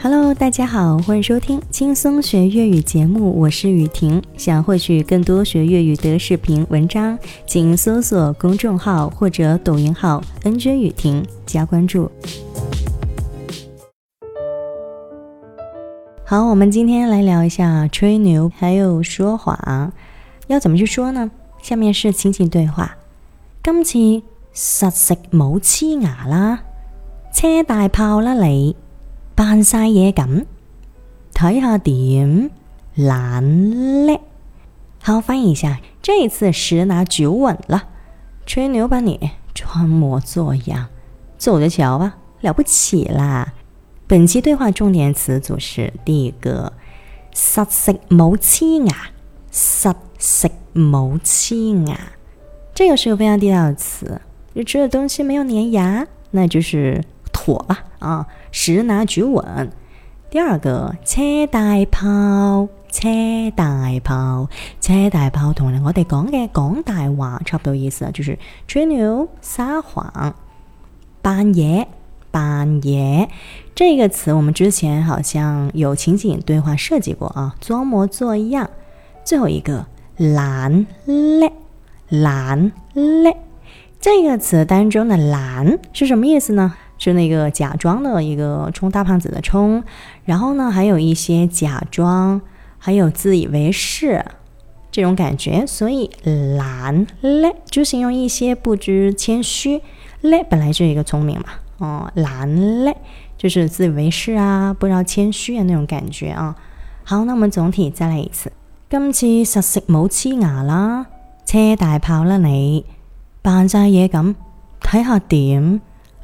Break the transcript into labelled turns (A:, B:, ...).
A: Hello，大家好，欢迎收听轻松学粤语节目，我是雨婷。想获取更多学粤语的视频文章，请搜索公众号或者抖音号“ n j 雨婷”加关注。好，我们今天来聊一下吹牛还有说谎，要怎么去说呢？下面是情景对话：今次实食冇黐牙啦，车大炮啦你。扮晒嘢咁，睇下点懒叻，好，翻译一下，这次十拿九稳啦，吹牛吧你，装模作样，走着瞧吧，了不起啦。本期对话重点词组是第一个实食冇黐牙，实食冇黐牙，这个是非常地道的词，你吃的东西没有粘牙，那就是。火吧啊！十拿九稳。第二个车大炮，车大炮，车大炮，同我哋讲嘅讲大话差唔多意思啊，就是吹牛撒谎扮嘢扮嘢这个词，我们之前好像有情景对话设计过啊，装模作样。最后一个懒嘞，懒嘞，这个词当中的懒是什么意思呢？是那个假装的一个充大胖子的充，然后呢还有一些假装，还有自以为是这种感觉，所以懒嘞，就是用一些不知谦虚嘞，本来就一个聪明嘛，哦，懒嘞就是自以为是啊，不知道谦虚的那种感觉啊。好，那我们总体再来一次，今次实食冇黐牙啦，车大炮啦你，扮晒嘢咁，睇下点。